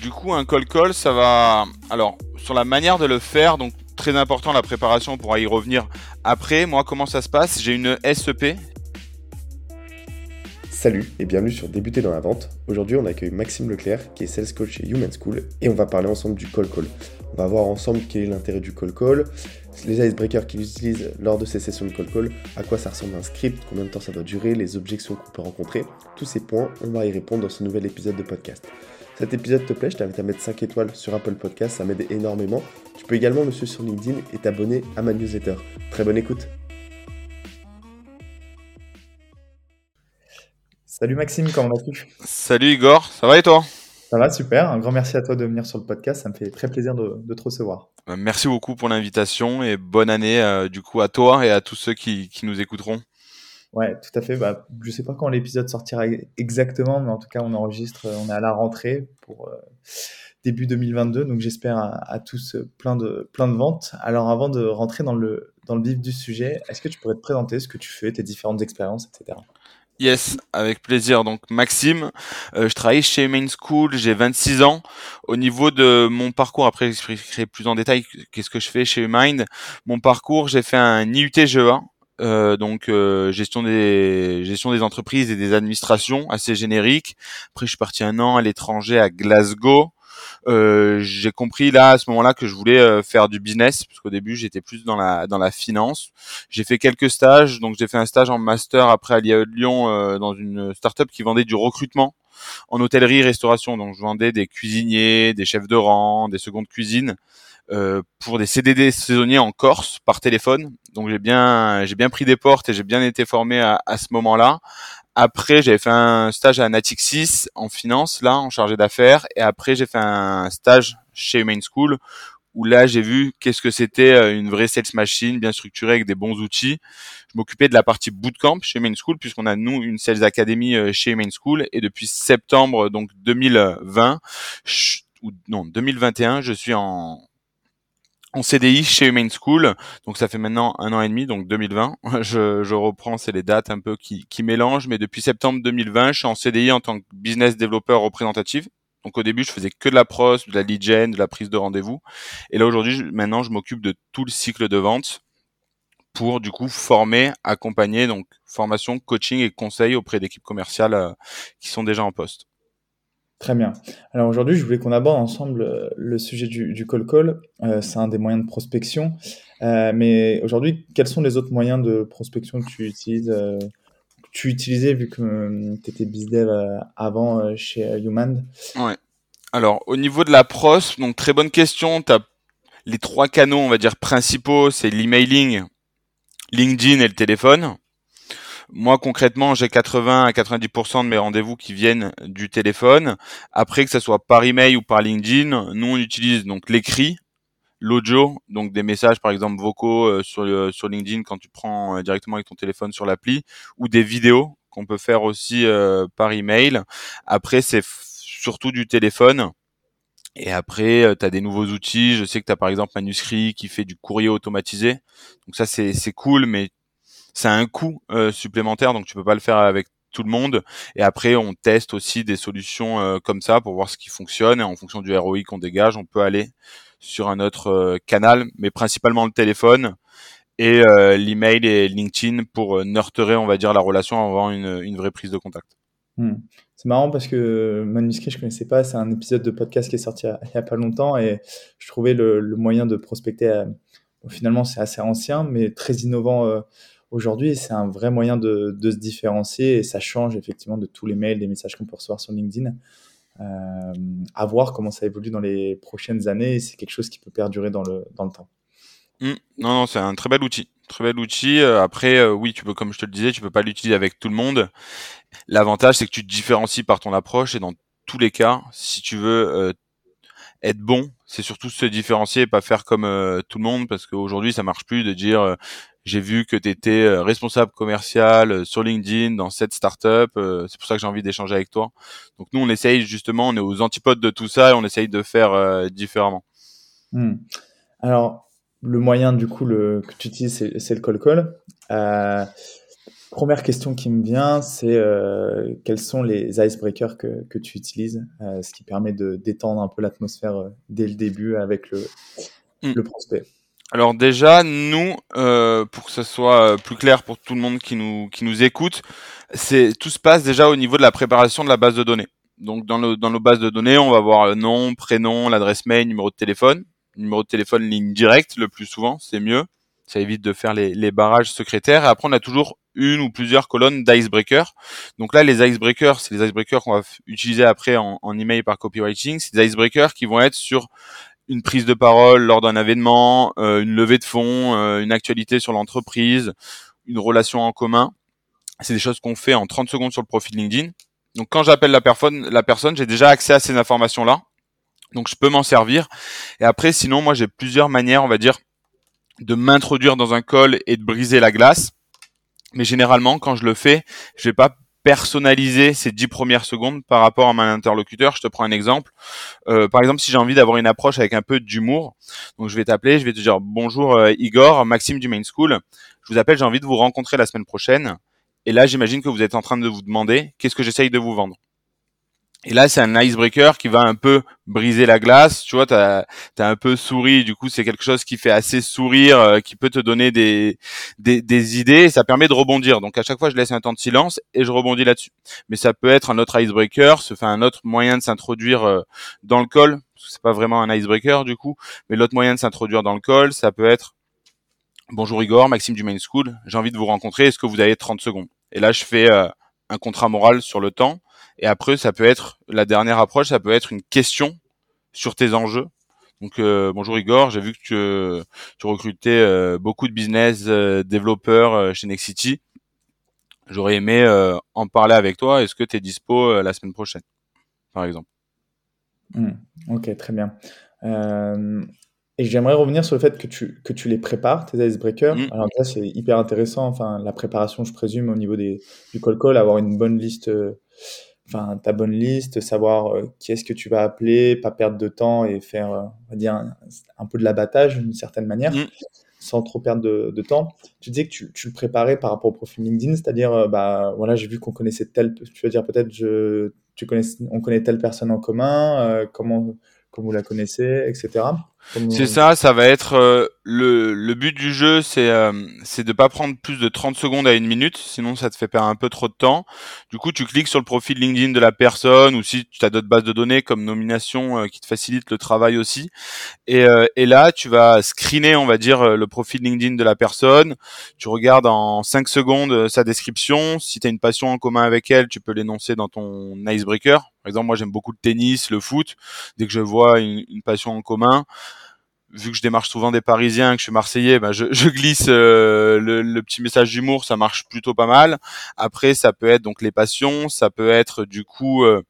Du coup, un call call, ça va. Alors, sur la manière de le faire, donc très important la préparation, on pourra y revenir après. Moi, comment ça se passe? J'ai une SEP. Salut et bienvenue sur Débuter dans la vente. Aujourd'hui, on accueille Maxime Leclerc qui est sales coach chez Human School et on va parler ensemble du call call. On va voir ensemble quel est l'intérêt du call call, les icebreakers qu'il utilise lors de ces sessions de call call, à quoi ça ressemble un script, combien de temps ça doit durer, les objections qu'on peut rencontrer. Tous ces points, on va y répondre dans ce nouvel épisode de podcast. Cet épisode te plaît, je t'invite à mettre 5 étoiles sur Apple Podcast, ça m'aide énormément. Tu peux également me suivre sur LinkedIn et t'abonner à ma newsletter. Très bonne écoute. Salut Maxime, comment vas-tu? Salut Igor, ça va et toi? Ça va, super. Un grand merci à toi de venir sur le podcast, ça me fait très plaisir de, te recevoir. Euh, merci beaucoup pour l'invitation et bonne année euh, du coup à toi et à tous ceux qui nous écouteront. Ouais, tout à fait. Bah, je sais pas quand l'épisode sortira exactement, mais en tout cas, on enregistre, on est à la rentrée pour euh, début 2022, donc j'espère à, tous euh, plein de, plein de ventes. Alors, avant de rentrer dans le, dans le vif du sujet, est-ce que tu pourrais te présenter ce que tu fais, tes différentes expériences, etc. Yes, avec plaisir. Donc Maxime, euh, je travaille chez Main School, j'ai 26 ans. Au niveau de mon parcours, après j'expliquerai plus en détail qu'est-ce que je fais chez Mind. Mon parcours, j'ai fait un IUT GEA, euh, donc euh, gestion des gestion des entreprises et des administrations assez générique. Après, je suis parti un an à l'étranger à Glasgow. Euh, j'ai compris là à ce moment-là que je voulais euh, faire du business parce qu'au début j'étais plus dans la dans la finance. J'ai fait quelques stages, donc j'ai fait un stage en master après à Lyon euh, dans une startup qui vendait du recrutement en hôtellerie restauration. Donc je vendais des cuisiniers, des chefs de rang, des secondes cuisines euh, pour des CDD saisonniers en Corse par téléphone. Donc j'ai bien j'ai bien pris des portes et j'ai bien été formé à, à ce moment-là. Après, j'avais fait un stage à Natixis en finance, là, en chargé d'affaires. Et après, j'ai fait un stage chez Main School, où là, j'ai vu qu'est-ce que c'était euh, une vraie sales machine, bien structurée, avec des bons outils. Je m'occupais de la partie bootcamp chez Main School, puisqu'on a, nous, une sales academy euh, chez Main School. Et depuis septembre, donc 2020, ou non, 2021, je suis en, en CDI chez Main School. Donc ça fait maintenant un an et demi, donc 2020. Je, je reprends, c'est les dates un peu qui, qui mélangent, mais depuis septembre 2020, je suis en CDI en tant que business développeur représentatif. Donc au début, je faisais que de la pros, de la lead gen, de la prise de rendez-vous. Et là aujourd'hui, maintenant, je m'occupe de tout le cycle de vente pour du coup former, accompagner, donc formation, coaching et conseil auprès d'équipes commerciales euh, qui sont déjà en poste. Très bien. Alors aujourd'hui, je voulais qu'on aborde ensemble euh, le sujet du, call call. Euh, c'est un des moyens de prospection. Euh, mais aujourd'hui, quels sont les autres moyens de prospection que tu utilises, que tu utilisais vu que tu étais bizdev avant chez Human Ouais. Alors au niveau de la pros, donc très bonne question. Tu as les trois canaux, on va dire principaux, c'est l'emailing, LinkedIn et le téléphone. Moi, concrètement, j'ai 80 à 90% de mes rendez-vous qui viennent du téléphone. Après, que ce soit par email ou par LinkedIn, nous, on utilise donc l'écrit, l'audio, donc des messages, par exemple, vocaux euh, sur, LinkedIn quand tu prends euh, directement avec ton téléphone sur l'appli, ou des vidéos qu'on peut faire aussi euh, par email. Après, c'est surtout du téléphone. Et après, tu as des nouveaux outils. Je sais que tu as par exemple Manuscrit qui fait du courrier automatisé. Donc ça, c'est cool, mais c'est un coût euh, supplémentaire, donc tu peux pas le faire avec tout le monde. Et après, on teste aussi des solutions euh, comme ça pour voir ce qui fonctionne. Et en fonction du ROI qu'on dégage, on peut aller sur un autre euh, canal, mais principalement le téléphone et l'email et LinkedIn pour nurturer, on va dire, la relation avant une, une vraie prise de contact. Hmm. C'est marrant parce que Manuscrit, je connaissais pas. C'est un épisode de podcast qui est sorti il y a pas longtemps et je trouvais le moyen de prospecter. finalement, c'est assez ancien, mais très innovant aujourd'hui, c'est un vrai moyen de, se différencier et ça change effectivement de tous les mails, les messages qu'on peut recevoir sur LinkedIn. Euh, à voir comment ça évolue dans les prochaines années. C'est quelque chose qui peut perdurer dans le, dans le temps. Mmh. non, non, c'est un très bel outil. Très bel outil. Euh, après, euh, oui, tu peux, comme je te le disais, tu peux pas l'utiliser avec tout le monde. L'avantage, c'est que tu te différencies par ton approche et dans tous les cas, si tu veux être bon, c'est surtout se différencier et pas faire comme tout le monde parce qu'aujourd'hui, ça marche plus de dire j'ai vu que tu étais euh, responsable commercial euh, sur LinkedIn dans cette startup. Euh, c'est pour ça que j'ai envie d'échanger avec toi. Donc nous, on essaye justement, on est aux antipodes de tout ça et on essaye de faire différemment. Hmm. Alors, le moyen du coup le, que tu utilises, c'est, le call call. Première question qui me vient, c'est euh, quels sont les icebreakers que, que tu utilises, ce qui permet de détendre un peu l'atmosphère dès le début avec le, Mm. le prospect? Alors déjà, nous, euh, pour que ce soit plus clair pour tout le monde qui nous qui nous écoute, c'est tout se passe déjà au niveau de la préparation de la base de données. Donc dans le dans nos bases de données, on va avoir le nom, prénom, l'adresse mail, numéro de téléphone, numéro de téléphone ligne directe le plus souvent, c'est mieux. Ça évite de faire les, les barrages secrétaires. Et après, on a toujours une ou plusieurs colonnes d'icebreakers. Donc là, les icebreakers, c'est les icebreakers qu'on va utiliser après en, en email par copywriting. C'est des icebreakers qui vont être sur une prise de parole lors d'un événement, euh, une levée de fonds, euh, une actualité sur l'entreprise, une relation en commun. C'est des choses qu'on fait en 30 secondes sur le profil LinkedIn. Donc quand j'appelle la personne, la personne, j'ai déjà accès à ces informations-là. Donc je peux m'en servir. Et après, sinon, moi j'ai plusieurs manières, on va dire, de m'introduire dans un call et de briser la glace. Mais généralement, quand je le fais, je vais pas personnaliser ces dix premières secondes par rapport à mon interlocuteur. Je te prends un exemple. Euh, par exemple, si j'ai envie d'avoir une approche avec un peu d'humour, donc je vais t'appeler, je vais te dire bonjour euh, Igor, Maxime du Main School. Je vous appelle, j'ai envie de vous rencontrer la semaine prochaine. Et là, j'imagine que vous êtes en train de vous demander qu'est-ce que j'essaye de vous vendre? Et là, c'est un icebreaker qui va un peu briser la glace. Tu vois, t'as as un peu souri. Du coup, c'est quelque chose qui fait assez sourire, euh, qui peut te donner des, des, des idées. Et ça permet de rebondir. Donc, à chaque fois, je laisse un temps de silence et je rebondis là-dessus. Mais ça peut être un autre icebreaker, fait un autre moyen de s'introduire euh, dans le que C'est pas vraiment un icebreaker du coup, mais l'autre moyen de s'introduire dans le call, ça peut être Bonjour Igor, Maxime du Main School. J'ai envie de vous rencontrer. Est-ce que vous avez 30 secondes? Et là, je fais euh, un contrat moral sur le temps. Et après, ça peut être la dernière approche, ça peut être une question sur tes enjeux. Donc euh, bonjour Igor, j'ai vu que tu, tu recrutais euh, beaucoup de business euh, développeurs euh, chez Nexity. J'aurais aimé euh, en parler avec toi. Est-ce que tu es dispo euh, la semaine prochaine, par exemple? Hmm, Ok, très bien. Euh, et j'aimerais revenir sur le fait que tu, que tu les prépares, tes icebreakers. Mm. Alors ça, c'est hyper intéressant. Enfin, la préparation, je présume, au niveau des, du call call, avoir une bonne liste, euh, enfin, ta bonne liste, savoir euh, qui est-ce que tu vas appeler, pas perdre de temps et faire, euh, on va dire, un, un peu de l'abattage d'une certaine manière, Mm. sans trop perdre de, de temps. Tu disais que tu, tu le préparais par rapport au profil LinkedIn, c'est-à-dire, euh, bah, voilà, j'ai vu qu'on connaissait telle, tu veux dire peut-être, je, tu connais, on connaît telle personne en commun, comment, comment vous la connaissez, etc. C'est ça, ça va être euh, le, le but du jeu, c'est euh, c'est de pas prendre plus de 30 secondes à une minute, sinon ça te fait perdre un peu trop de temps. Du coup, tu cliques sur le profil LinkedIn de la personne ou si tu as d'autres bases de données comme nomination euh, qui te facilitent le travail aussi. Et, euh, et là, tu vas screener, on va dire, euh, le profil LinkedIn de la personne. Tu regardes en 5 secondes sa description. Si tu as une passion en commun avec elle, tu peux l'énoncer dans ton icebreaker. Par exemple, moi j'aime beaucoup le tennis, le foot. Dès que je vois une, une passion en commun, vu que je démarche souvent des Parisiens, que je suis Marseillais, ben je, je glisse euh, le, le petit message d'humour, ça marche plutôt pas mal. Après, ça peut être donc les passions, ça peut être du coup euh,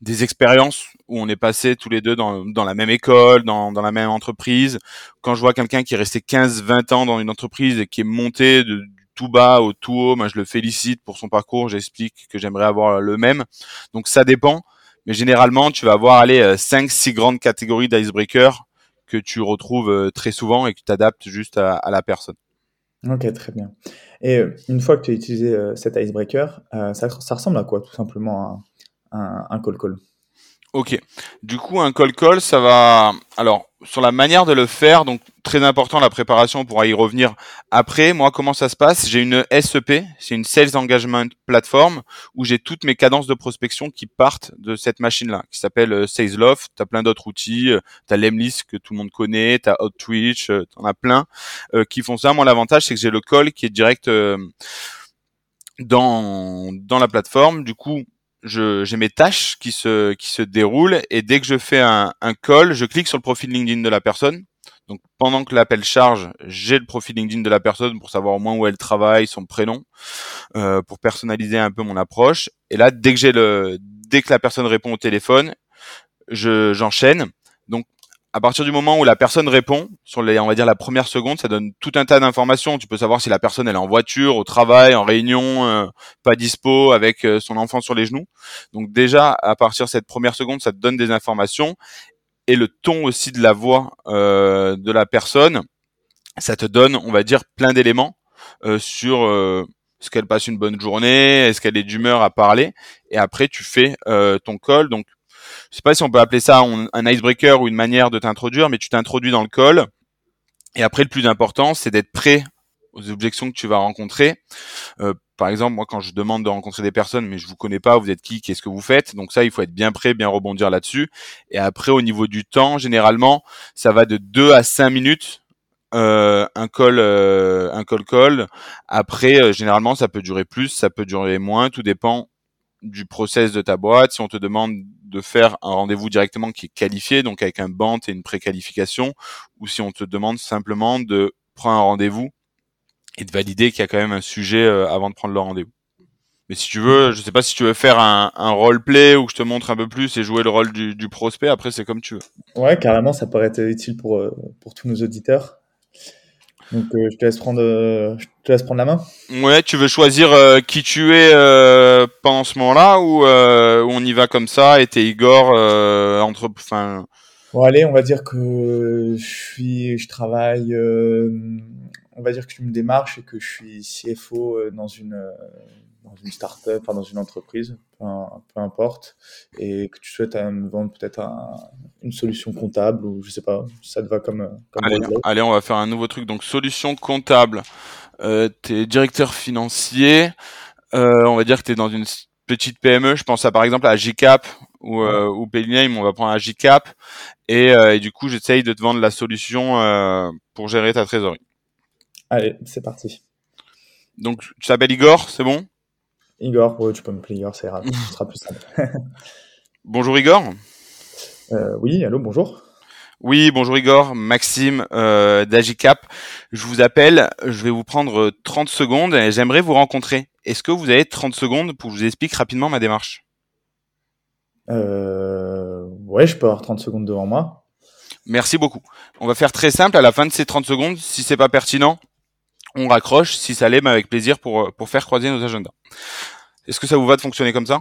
des expériences où on est passé tous les deux dans, dans la même école, dans, dans la même entreprise. Quand je vois quelqu'un qui est resté 15-20 ans dans une entreprise et qui est monté de, tout bas au tout haut, ben je le félicite pour son parcours, j'explique que j'aimerais avoir le même. Donc ça dépend, mais généralement, tu vas avoir aller 5-6 grandes catégories d'icebreakers que tu retrouves euh, très souvent et que tu adaptes juste à, la personne. Ok, très bien. Et euh, une fois que tu as utilisé euh, cet icebreaker, ça, ça, ressemble à quoi tout simplement un, un, un call call Ok. Du coup, un call call, ça va. Alors, sur la manière de le faire, donc très important la préparation, on pourra y revenir après. Moi, comment ça se passe? J'ai une SEP, c'est une Sales Engagement Platform, où j'ai toutes mes cadences de prospection qui partent de cette machine-là, qui s'appelle euh, SalesLoft. Tu as plein d'autres outils, tu as Lemlist que tout le monde connaît, tu as Outreach, tu en as plein euh, qui font ça. Moi, l'avantage, c'est que j'ai le call qui est direct euh, dans, dans la plateforme. Du coup, j'ai mes tâches qui se qui se déroulent et dès que je fais un, un call, je clique sur le profil LinkedIn de la personne. Donc pendant que l'appel charge, j'ai le profil LinkedIn de la personne pour savoir au moins où elle travaille, son prénom, euh, pour personnaliser un peu mon approche. Et là, dès que j'ai le dès que la personne répond au téléphone, je j'enchaîne. Donc à partir du moment où la personne répond, sur les, on va dire la première seconde, ça donne tout un tas d'informations. Tu peux savoir si la personne elle est en voiture, au travail, en réunion, euh, pas dispo, avec euh, son enfant sur les genoux. Donc déjà, à partir de cette première seconde, ça te donne des informations et le ton aussi de la voix euh, de la personne, ça te donne, on va dire, plein d'éléments sur est-ce qu'elle passe une bonne journée, est-ce qu'elle est d'humeur à parler, et après tu fais ton call. Donc, je sais pas si on peut appeler ça un icebreaker ou une manière de t'introduire, mais tu t'introduis dans le call. Et après, le plus important, c'est d'être prêt aux objections que tu vas rencontrer. Euh, par exemple, moi, quand je demande de rencontrer des personnes, mais je vous connais pas, vous êtes qui, qu'est-ce que vous faites, donc ça, il faut être bien prêt, bien rebondir là-dessus. Et après, au niveau du temps, généralement, ça va de 2 à 5 minutes euh, un call, euh, un call call. Après, euh, généralement, ça peut durer plus, ça peut durer moins. Tout dépend du process de ta boîte. Si on te demande de faire un rendez-vous directement qui est qualifié, donc avec un bant et une préqualification, ou si on te demande simplement de prendre un rendez-vous et de valider qu'il y a quand même un sujet avant de prendre le rendez-vous. Mais si tu veux, je sais pas si tu veux faire un, un roleplay où je te montre un peu plus et jouer le rôle du, prospect. Après, c'est comme tu veux. Ouais, carrément, ça pourrait être utile pour, pour tous nos auditeurs. Donc euh, je te laisse prendre, euh, je te laisse prendre la main. Ouais, tu veux choisir euh, qui tu es euh, pendant ce moment-là ou on y va comme ça et t'es Igor entre, enfin. Bon allez, on va dire que je suis, je travaille. on va dire que je me démarche et que je suis CFO dans une dans une start-up, enfin dans une entreprise, peu, peu, importe, et que tu souhaites me vendre peut-être une solution comptable ou je sais pas, ça te va comme. comme allez, allez, on va faire un nouveau truc. Donc solution comptable. Euh, tu es directeur financier. Euh, on va dire que tu es dans une petite PME. Je pense à par exemple à GCAP ou, euh, ou Payname. On va prendre à GCAP. Et, euh, et du coup, j'essaye de te vendre la solution euh, pour gérer ta trésorerie. Allez, c'est parti. Donc, tu t'appelles Igor, c'est bon? Igor, ouais, tu peux m'appeler Igor, ça sera plus simple. bonjour Igor. Euh, oui, allô, bonjour. Oui, bonjour Igor, Maxime euh, d'Agicap. Je vous appelle, je vais vous prendre 30 secondes et j'aimerais vous rencontrer. Est-ce que vous avez 30 secondes pour que je vous explique rapidement ma démarche? Euh, Ouais, je peux avoir 30 secondes devant moi. Merci beaucoup. On va faire très simple. À la fin de ces 30 secondes, si c'est pas pertinent, on raccroche. Si ça l'est, avec plaisir pour, pour faire croiser nos agendas. Est-ce que ça vous va de fonctionner comme ça?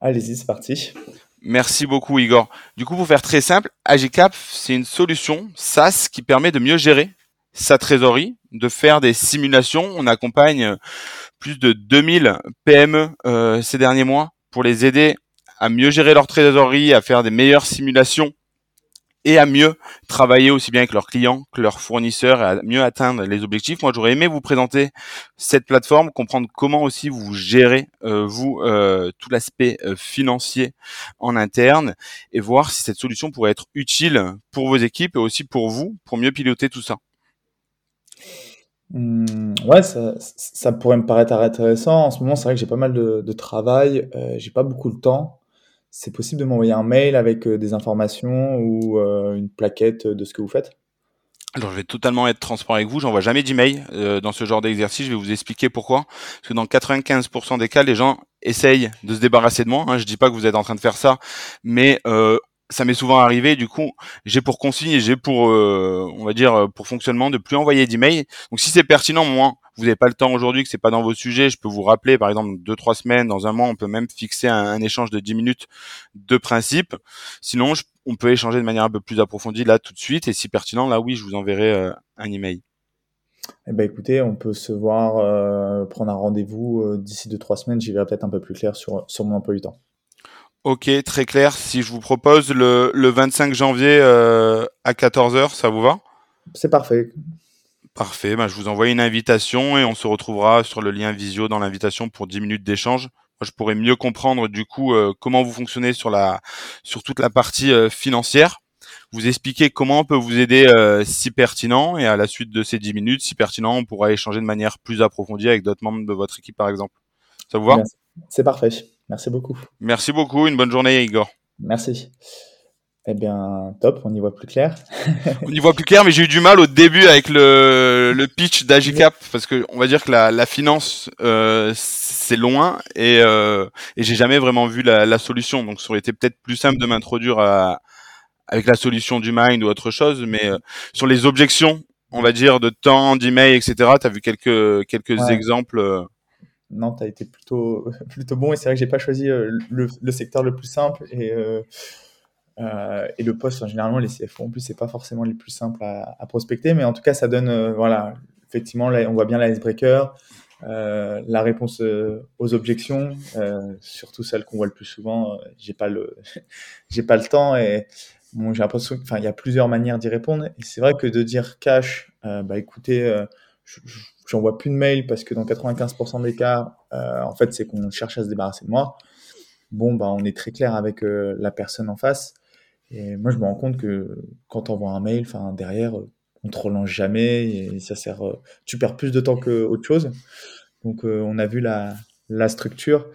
Allez-y, c'est parti. Merci beaucoup Igor. Du coup, pour faire très simple, Agicap, c'est une solution SaaS qui permet de mieux gérer sa trésorerie, de faire des simulations. On accompagne plus de 2000 PME euh, ces derniers mois pour les aider à mieux gérer leur trésorerie, à faire des meilleures simulations et à mieux travailler aussi bien avec leurs clients que leurs fournisseurs et à mieux atteindre les objectifs. Moi, j'aurais aimé vous présenter cette plateforme, comprendre comment aussi vous gérez euh, vous euh, tout l'aspect euh, financier en interne et voir si cette solution pourrait être utile pour vos équipes et aussi pour vous pour mieux piloter tout ça. Mmh, ouais, ça, pourrait me paraître intéressant. En ce moment, c'est vrai que j'ai pas mal de, de travail, j'ai pas beaucoup de temps c'est possible de m'envoyer un mail avec euh, des informations ou euh, une plaquette de ce que vous faites? Alors, je vais totalement être transparent avec vous. J'envoie jamais d'email euh, dans ce genre d'exercice. Je vais vous expliquer pourquoi. Parce que dans 95% des cas, les gens essayent de se débarrasser de moi. Hein. Je dis pas que vous êtes en train de faire ça, mais ça m'est souvent arrivé. Du coup, j'ai pour consigne j'ai pour, euh, on va dire, pour fonctionnement de plus envoyer d'emails. Donc, si c'est pertinent, moi, vous n'avez pas le temps aujourd'hui, que c'est pas dans vos sujets, je peux vous rappeler, par exemple, deux trois semaines, dans un mois, on peut même fixer un, échange de 10 minutes de principe. Sinon, on peut échanger de manière un peu plus approfondie là tout de suite. Et si pertinent, là, oui, je vous enverrai euh, un email. Eh ben écoutez, on peut se voir, euh, prendre un rendez-vous d'ici deux trois semaines. J'y verrai peut-être un peu plus clair sur sur mon emploi du temps. Ok, très clair. Si je vous propose le, le 25 janvier euh, à 14h, ça vous va? C'est parfait. Parfait. Ben, je vous envoie une invitation et on se retrouvera sur le lien visio dans l'invitation pour 10 minutes d'échange. Je pourrais mieux comprendre du coup euh, comment vous fonctionnez sur la sur toute la partie euh, financière. Vous expliquer comment on peut vous aider si pertinent et à la suite de ces 10 minutes, si pertinent, on pourra échanger de manière plus approfondie avec d'autres membres de votre équipe par exemple. Ça vous va? C'est parfait. Merci beaucoup. Merci beaucoup. Une bonne journée, Igor. Merci. Eh bien, top, on y voit plus clair. on y voit plus clair, mais j'ai eu du mal au début avec le, le pitch d'Agicap, parce que on va dire que la, la finance, euh, c'est loin, et, euh, et j'ai jamais vraiment vu la, la, solution. Donc, ça aurait été peut-être plus simple de m'introduire avec la solution du Mind ou autre chose, mais euh, sur les objections, on va dire, de temps, d'email, etc., tu as vu quelques, quelques exemples tu as été plutôt, plutôt bon. Et c'est vrai que j'ai pas choisi euh, le, le, secteur le plus simple. Et, euh, euh, et le poste, généralement, les CFO, en plus, c'est pas forcément les plus simples à, prospecter. Mais en tout cas, ça donne, voilà, effectivement, on voit bien l'icebreaker. euh, la réponse aux objections, surtout celles qu'on voit le plus souvent, j'ai pas le, j'ai pas le temps et j'ai l'impression enfin, il y a plusieurs manières d'y répondre. Et c'est vrai que de dire cash, bah écoutez, j'envoie plus de mails parce que dans 95% des cas, en fait, c'est qu'on cherche à se débarrasser de moi. Bon, bah, on est très clair avec la personne en face. Et moi, je me rends compte que quand on envoie un mail, enfin, derrière, on te relance jamais et ça sert. Euh, tu perds plus de temps que autre chose. Donc, euh, on a vu la, la structure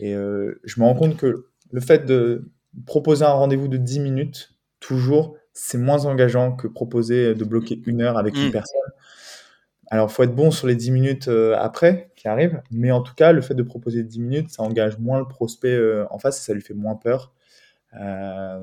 et euh, je me rends compte que le fait de proposer un rendez-vous de 10 minutes, toujours, c'est moins engageant que proposer de bloquer une heure avec une mmh. personne. Alors, faut être bon sur les 10 minutes après qui arrivent, mais en tout cas, le fait de proposer 10 minutes, ça engage moins le prospect en face et ça lui fait moins peur.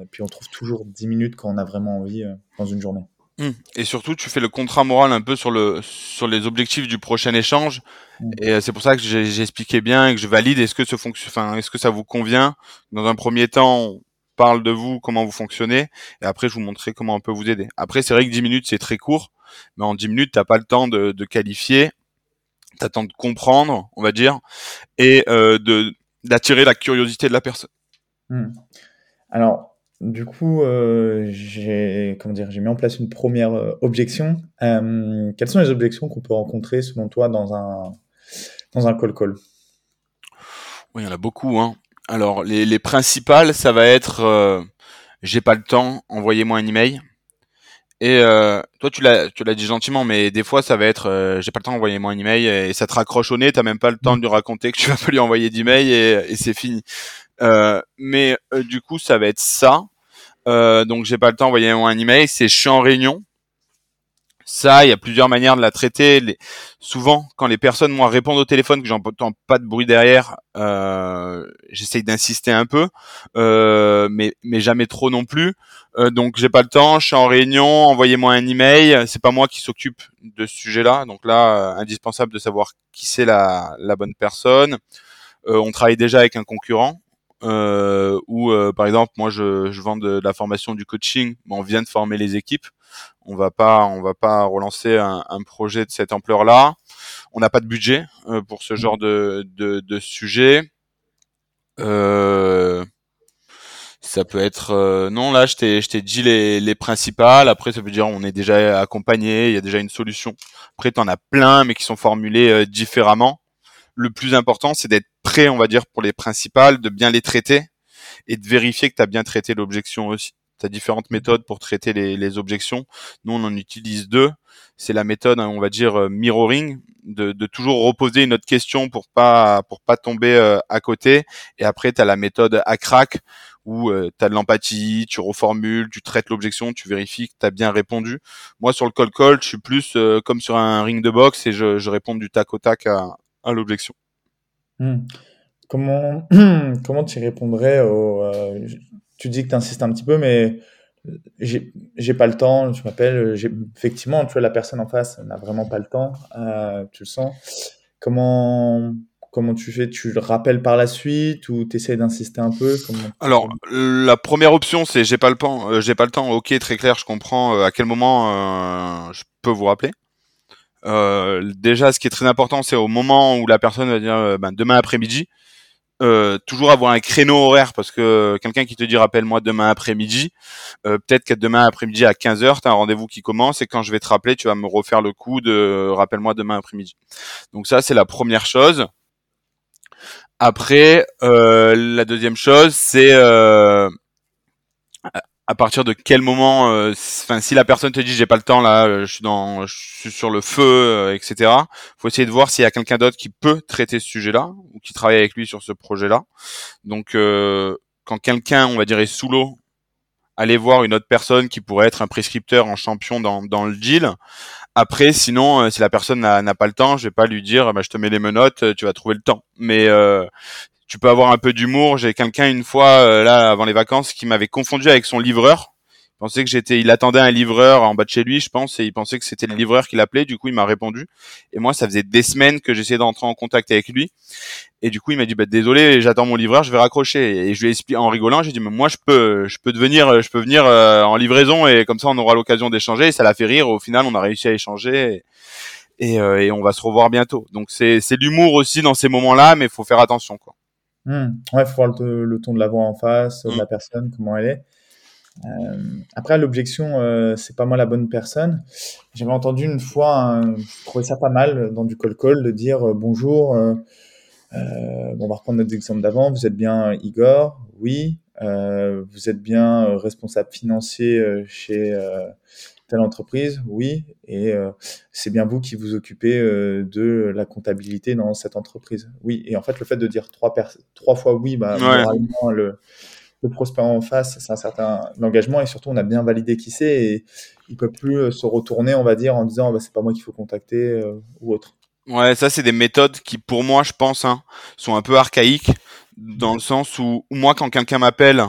puis on trouve toujours 10 minutes quand on a vraiment envie dans une journée. Mmh. Et surtout, tu fais le contrat moral un peu sur le sur les objectifs du prochain échange. Mmh. Et euh, c'est pour ça que j'ai expliqué bien et que je valide. Est-ce que ce que ça vous convient? Dans un premier temps, parle de vous, comment vous fonctionnez, et après, je vous montrerai comment on peut vous aider. Après, c'est vrai que 10 minutes, c'est très court, mais en 10 minutes, t'as pas le temps de, de qualifier, t'as le temps de comprendre, on va dire, et euh, de d'attirer la curiosité de la personne. Mmh. Alors, du coup, euh, j'ai comment dire, j'ai mis en place une première euh, objection. Euh, quelles sont les objections qu'on peut rencontrer selon toi dans un dans un call call Oui, il y en a beaucoup. Hein. Alors, les, les principales, ça va être j'ai pas le temps, envoyez-moi un email. Et toi, tu l'as, dit gentiment, mais des fois, ça va être j'ai pas le temps, envoyez-moi un email et ça te raccroche au nez. T'as même pas le temps de lui raconter que tu vas pas lui envoyer d'email et, et c'est fini. mais du coup, ça va être ça. Euh, donc j'ai pas le temps, envoyez-moi un email. C'est je suis en réunion. Ça, il y a plusieurs manières de la traiter. Les... Souvent, quand les personnes moi répondent au téléphone, que j'entends pas de bruit derrière, euh, j'essaye d'insister un peu, euh, mais mais jamais trop non plus. Euh, donc j'ai pas le temps, je suis en réunion, envoyez-moi un email. C'est pas moi qui s'occupe de ce sujet-là, donc là, euh, indispensable de savoir qui c'est la, la bonne personne. Euh, on travaille déjà avec un concurrent, euh, euh, par exemple moi je, je vends de, la formation du coaching, mais on vient de former les équipes. On va pas on va pas relancer un, un projet de cette ampleur là. On n'a pas de budget euh, pour ce genre de, de, de sujet. Euh, ça peut être euh, non là je t'ai je t'ai dit les, les principales après ça veut dire on est déjà accompagné il y a déjà une solution après t'en as plein mais qui sont formulés euh, différemment le plus important, c'est d'être prêt, on va dire, pour les principales, de bien les traiter et de vérifier que tu as bien traité l'objection aussi. Tu as différentes méthodes pour traiter les, objections. Nous, on en utilise deux. C'est la méthode, hein, on va dire, euh, mirroring, de, toujours reposer une autre question pour pas pour pas tomber euh, à côté. Et après, tu as la méthode à crack où euh, tu as de l'empathie, tu reformules, tu traites l'objection, tu vérifies que tu as bien répondu. Moi, sur le call call, je suis plus comme sur un ring de boxe et je, je réponds du tac au tac à, à l'objection. Hmm. Comment, comment tu répondrais au, euh, Tu dis que tu insistes un petit peu, mais j'ai pas le temps, je m'appelle, effectivement, tu vois, la personne en face n'a vraiment pas le temps, euh, tu le sens. Comment, comment tu fais? Tu le rappelles par la suite ou tu essaies d'insister un peu? Alors, la première option, c'est j'ai pas euh, pas le temps. Ok, très clair, je comprends à quel moment je peux vous rappeler. Euh, déjà, ce qui est très important, c'est au moment où la personne va dire euh, ben, demain après-midi, euh, toujours avoir un créneau horaire parce que quelqu'un qui te dit rappelle-moi demain après-midi, euh, peut-être qu'à demain après-midi à 15h, tu as un rendez-vous qui commence et quand je vais te rappeler, tu vas me refaire le coup de rappelle-moi demain après-midi. Donc ça, c'est la première chose. Après, euh, la deuxième chose, c'est à partir de quel moment, euh, enfin, si la personne te dit j'ai pas le temps là, euh, je suis dans, je suis sur le feu, euh, etc. Faut essayer de voir s'il y a quelqu'un d'autre qui peut traiter ce sujet-là ou qui travaille avec lui sur ce projet-là. Donc, quand quelqu'un, on va dire, est sous l'eau, allez voir une autre personne qui pourrait être un prescripteur en champion dans, dans le deal. Après, sinon, si la personne n'a pas le temps, je vais pas lui dire, bah, je te mets les menottes, tu vas trouver le temps. Mais tu peux avoir un peu d'humour. J'ai quelqu'un une fois euh, là avant les vacances qui m'avait confondu avec son livreur. Il pensait que j'étais, il attendait un livreur en bas de chez lui, je pense, et il pensait que c'était le livreur qui l'appelait. Du coup, il m'a répondu. Et moi, ça faisait des semaines que j'essayais d'entrer en contact avec lui. Et du coup, il m'a dit, bah, désolé, j'attends mon livreur, je vais raccrocher. Et je lui ai expliqué en rigolant, j'ai dit, mais moi, je peux, je peux devenir, je peux venir euh, en livraison et comme ça, on aura l'occasion d'échanger. Et ça l'a fait rire. Au final, on a réussi à échanger. et, et on va se revoir bientôt. Donc c'est c'est l'humour aussi dans ces moments-là, mais il faut faire attention. Mmh. Ouais, faut voir le, ton de la voix en face, de la personne, comment elle est. Euh, après, l'objection, euh, c'est pas moi la bonne personne. J'avais entendu une fois, je trouvais ça pas mal dans du call call de dire euh, bonjour. bon, on va reprendre notre exemple d'avant. Vous êtes bien Igor? Oui. vous êtes bien responsable financier chez telle entreprise Oui. Et c'est bien vous qui vous occupez de la comptabilité dans cette entreprise Oui. Et en fait, le fait de dire trois, trois fois oui, bah, le le prospect en face, c'est un certain engagement et surtout on a bien validé qui c'est et il peut plus euh, se retourner, on va dire, en disant bah, c'est pas moi qu'il faut contacter euh, ou autre. Ouais, ça c'est des méthodes qui pour moi, je pense, hein, sont un peu archaïques dans le sens où, moi quand quelqu'un m'appelle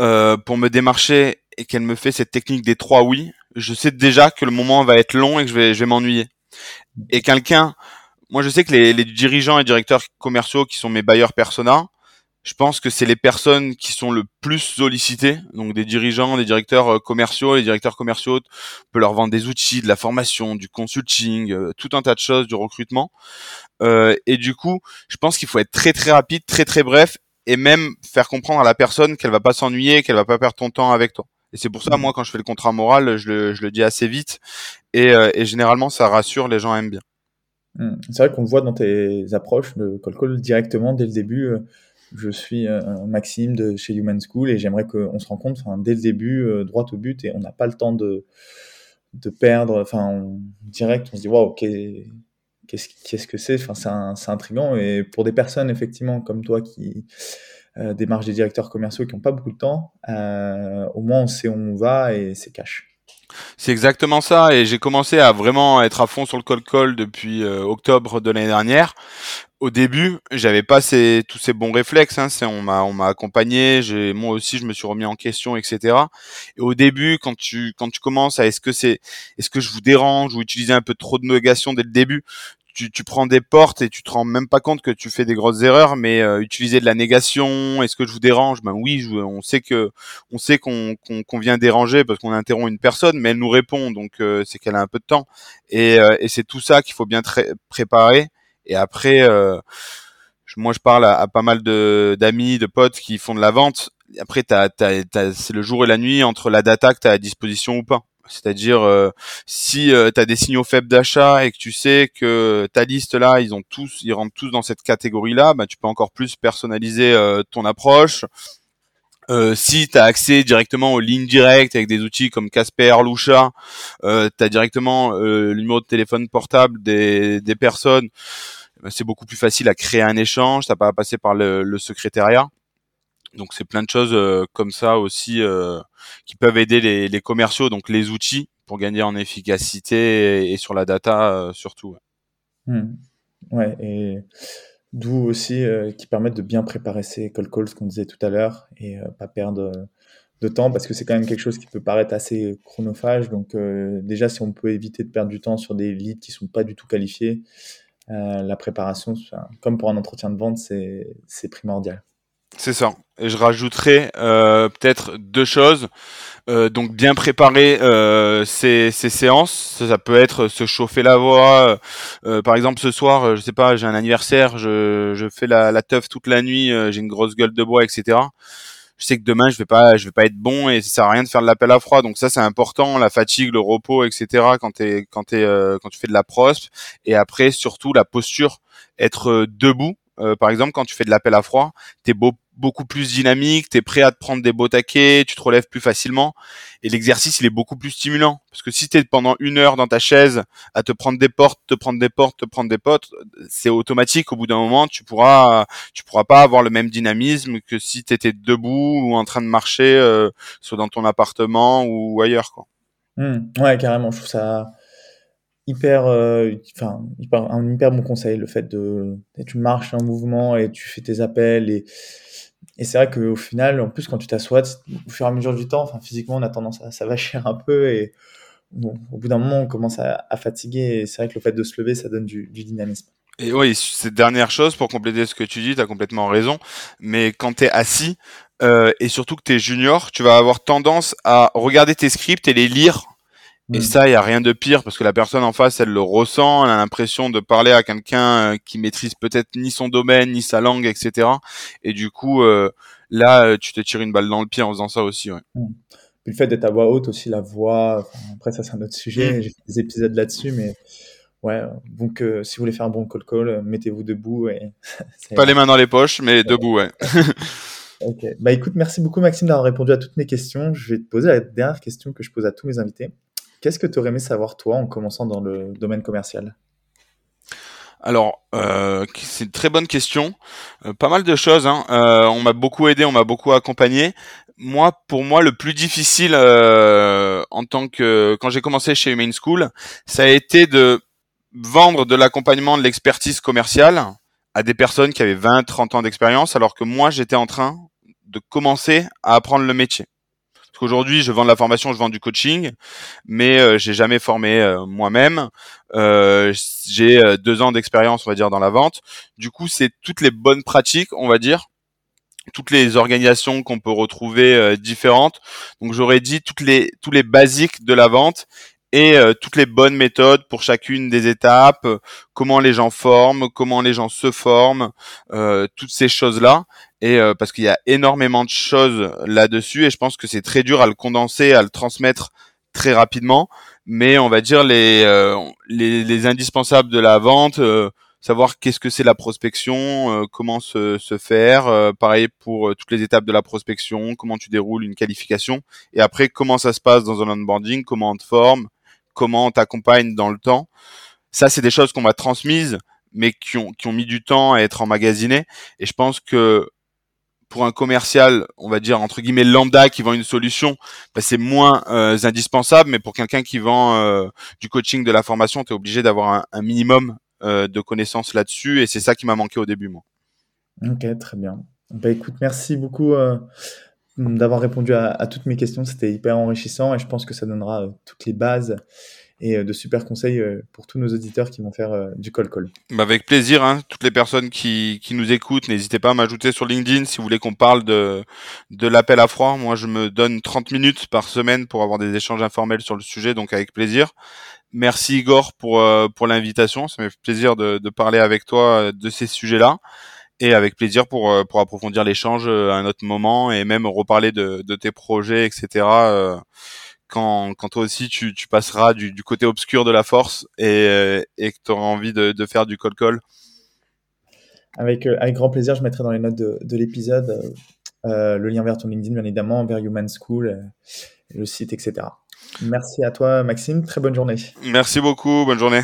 euh, pour me démarcher et qu'elle me fait cette technique des trois oui, je sais déjà que le moment va être long et que je vais, je vais m'ennuyer. Et quelqu'un, moi je sais que les, les dirigeants et directeurs commerciaux qui sont mes bailleurs persona, je pense que c'est les personnes qui sont le plus sollicitées, donc des dirigeants, des directeurs euh, commerciaux. Les directeurs commerciaux, peut leur vendre des outils, de la formation, du consulting, euh, tout un tas de choses, du recrutement. Euh, et du coup, je pense qu'il faut être très très rapide, très très bref, et même faire comprendre à la personne qu'elle va pas s'ennuyer, qu'elle va pas perdre ton temps avec toi. Et c'est pour ça, moi, quand je fais le contrat moral, je le, je le dis assez vite, et, et généralement, ça rassure, les gens aiment bien. Mmh. C'est vrai qu'on voit dans tes approches de call call directement dès le début je suis euh, Maxime de chez Human School et j'aimerais qu'on se rencontre dès le début, euh, droit au but, et on n'a pas le temps de, de perdre. Enfin, direct, on se dit waouh, qu'est-ce que c'est? Enfin, C'est intriguant. Et pour des personnes, effectivement, comme toi qui euh, démarchent des directeurs commerciaux qui n'ont pas beaucoup de temps, euh, au moins on sait où on va et c'est cash. C'est exactement ça, et j'ai commencé à vraiment être à fond sur le call call depuis octobre de l'année dernière au début, j'avais pas ces, tous ces bons réflexes. Hein, on m'a, on m'a accompagné. J'ai, moi aussi, je me suis remis en question, etc. Et au début, quand tu, quand tu commences à, est-ce que c'est, est-ce que je vous dérange ou utiliser un peu trop de négation dès le début, tu, prends des portes et tu te rends même pas compte que tu fais des grosses erreurs. Mais euh, utiliser de la négation, est-ce que je vous dérange? Ben oui, on sait que, on sait qu'on, qu'on, vient déranger parce qu'on interrompt une personne, mais elle nous répond, donc euh, c'est qu'elle a un peu de temps. Et, euh, c'est tout ça qu'il faut bien préparer. Et après, euh, moi, je parle à, pas mal d'amis, de potes qui font de la vente. Après, c'est le jour et la nuit entre la data que tu as à disposition ou pas. C'est-à-dire, euh, si euh, tu as des signaux faibles d'achat et que tu sais que ta liste là, ils ont tous, ils rentrent tous dans cette catégorie-là, bah, tu peux encore plus personnaliser ton approche. Euh, si tu as accès directement aux lignes directes avec des outils comme Casper, Lusha, euh, tu as directement euh, le numéro de téléphone portable des, personnes, euh, c'est beaucoup plus facile à créer un échange, t'as pas à passer par le secrétariat. Donc c'est plein de choses euh, comme ça aussi qui peuvent aider les, commerciaux, donc les outils pour gagner en efficacité et, sur la data surtout. Ouais, mmh. ouais et D'où aussi euh, qui permettent de bien préparer ces call calls qu'on disait tout à l'heure et euh, pas perdre de temps parce que c'est quand même quelque chose qui peut paraître assez chronophage. Donc euh, déjà si on peut éviter de perdre du temps sur des leads qui sont pas du tout qualifiés, la préparation, comme pour un entretien de vente, c'est primordial. C'est ça. Et je rajouterai peut-être deux choses. Euh, donc bien préparer euh, ces, ces, séances, ça, peut être se chauffer la voix. Euh, par exemple, ce soir, je sais pas, j'ai un anniversaire, je, je fais la, la teuf toute la nuit, j'ai une grosse gueule de bois, etc. Je sais que demain je vais pas, je vais pas être bon et ça sert à rien de faire de l'appel à froid. Donc ça c'est important, la fatigue, le repos, etc. Quand t'es, quand t'es, quand tu fais de la prospe. Et après surtout la posture, être debout. Par exemple, quand tu fais de l'appel à froid, t'es beau, beaucoup plus dynamique, tu es prêt à te prendre des beaux taquets, tu te relèves plus facilement. Et l'exercice, il est beaucoup plus stimulant. Parce que si tu es pendant une heure dans ta chaise à te prendre des portes, te prendre des portes, te prendre des potes, c'est automatique. Au bout d'un moment, tu pourras, tu pourras pas avoir le même dynamisme que si tu étais debout ou en train de marcher, euh, soit dans ton appartement ou ailleurs. Quoi. Mmh. ouais, carrément. Je trouve ça hyper, euh, enfin, un hyper bon conseil, le fait de, tu marches en mouvement et tu fais tes appels et et c'est vrai qu'au final, en plus, quand tu t'assois, au fur et à mesure du temps, enfin, physiquement, on a tendance à s'avachir un peu et au bout d'un moment, on commence à, fatiguer. Et c'est vrai que le fait de se lever, ça donne du, dynamisme. Et oui, cette dernière chose, pour compléter ce que tu dis, tu as complètement raison. Mais quand tu es assis, euh, et surtout que tu es junior, tu vas avoir tendance à regarder tes scripts et les lire Et ça, il y a rien de pire parce que la personne en face, elle le ressent, elle a l'impression de parler à quelqu'un qui maîtrise peut-être ni son domaine, ni sa langue, etc. Et du coup, là, tu te tires une balle dans le pied en faisant ça aussi. Ouais. Mmh. Puis le fait d'être à voix haute aussi, la voix, après ça c'est un autre sujet, mmh. j'ai fait des épisodes là-dessus, mais ouais, donc euh, si vous voulez faire un bon call call, euh, mettez-vous debout. Et Pas les mains dans les poches, mais debout, ouais. ok, bah écoute, merci beaucoup Maxime d'avoir répondu à toutes mes questions. Je vais te poser la dernière question que je pose à tous mes invités. Qu'est-ce que tu aurais aimé savoir toi en commençant dans le domaine commercial? Alors, euh, c'est une très bonne question. Euh, pas mal de choses. Hein. Euh, on m'a beaucoup aidé, on m'a beaucoup accompagné. Moi, pour moi, le plus difficile en tant que quand j'ai commencé chez Main School, ça a été de vendre de l'accompagnement, de l'expertise commerciale à des personnes qui avaient 20, 30 ans d'expérience, alors que moi, j'étais en train de commencer à apprendre le métier. Parce qu'aujourd'hui, je vends de la formation, je vends du coaching, mais euh, j'ai jamais formé euh, moi-même. Euh, j'ai euh, deux ans d'expérience, on va dire, dans la vente. Du coup, c'est toutes les bonnes pratiques, on va dire, toutes les organisations qu'on peut retrouver différentes. Donc, j'aurais dit toutes les tous les basiques de la vente et toutes les bonnes méthodes pour chacune des étapes, comment les gens forment, comment les gens se forment, toutes ces choses-là et euh, parce qu'il y a énormément de choses là-dessus et je pense que c'est très dur à le condenser, à le transmettre très rapidement. Mais on va dire les euh, les, les, indispensables de la vente, euh, savoir qu'est-ce que c'est la prospection, comment se, se faire, pareil pour toutes les étapes de la prospection, comment tu déroules une qualification et après comment ça se passe dans un onboarding, comment on te forme, comment on t'accompagne dans le temps. Ça, c'est des choses qu'on m'a transmises mais qui ont, qui ont mis du temps à être emmagasinées. Et je pense que pour un commercial, on va dire entre guillemets lambda qui vend une solution, bah, c'est moins euh, indispensable. Mais pour quelqu'un qui vend euh, du coaching, de la formation, tu es obligé d'avoir un, minimum euh, de connaissances là-dessus. Et c'est ça qui m'a manqué au début, moi. Ok, très bien. Bah, écoute, merci beaucoup d'avoir répondu à, à, toutes mes questions. C'était hyper enrichissant et je pense que ça donnera toutes les bases et euh, de super conseils euh, pour tous nos auditeurs qui vont faire euh, du call call. Bah avec plaisir, hein. toutes les personnes qui, qui nous écoutent, n'hésitez pas à m'ajouter sur LinkedIn si vous voulez qu'on parle de, de l'appel à froid. Moi, je me donne 30 minutes par semaine pour avoir des échanges informels sur le sujet, donc avec plaisir. Merci Igor pour, pour l'invitation, ça m'a fait plaisir de, de parler avec toi de ces sujets-là et avec plaisir pour, pour approfondir l'échange à un autre moment et même reparler de, de tes projets, etc quand, quand toi aussi tu, tu passeras du, du, côté obscur de la force et, et que tu auras envie de, de, faire du call-call avec, euh, avec grand plaisir, je mettrai dans les notes de, de l'épisode euh, euh le lien vers ton LinkedIn, bien évidemment, vers Human School, euh, le site, etc. Merci à toi, Maxime. Très bonne journée. Merci beaucoup. Bonne journée.